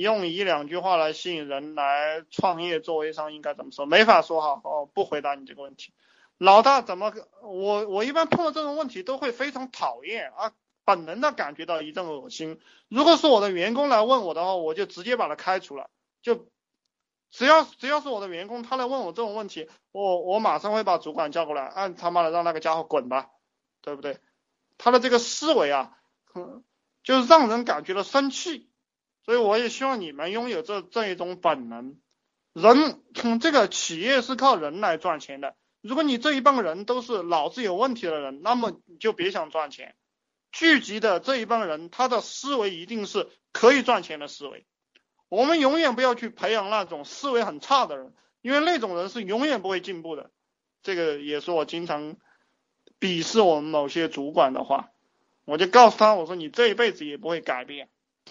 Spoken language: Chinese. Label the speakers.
Speaker 1: 用一两句话来吸引人来创业做微商应该怎么说？没法说哈，哦，不回答你这个问题。老大怎么？我我一般碰到这种问题都会非常讨厌啊，本能的感觉到一阵恶心。如果是我的员工来问我的话，我就直接把他开除了。就只要只要是我的员工，他来问我这种问题，我我马上会把主管叫过来，按他妈的让那个家伙滚吧，对不对？他的这个思维啊，就让人感觉到生气。所以我也希望你们拥有这这一种本能。人，从这个企业是靠人来赚钱的。如果你这一帮人都是脑子有问题的人，那么你就别想赚钱。聚集的这一帮人，他的思维一定是可以赚钱的思维。我们永远不要去培养那种思维很差的人，因为那种人是永远不会进步的。这个也是我经常鄙视我们某些主管的话。我就告诉他，我说你这一辈子也不会改变。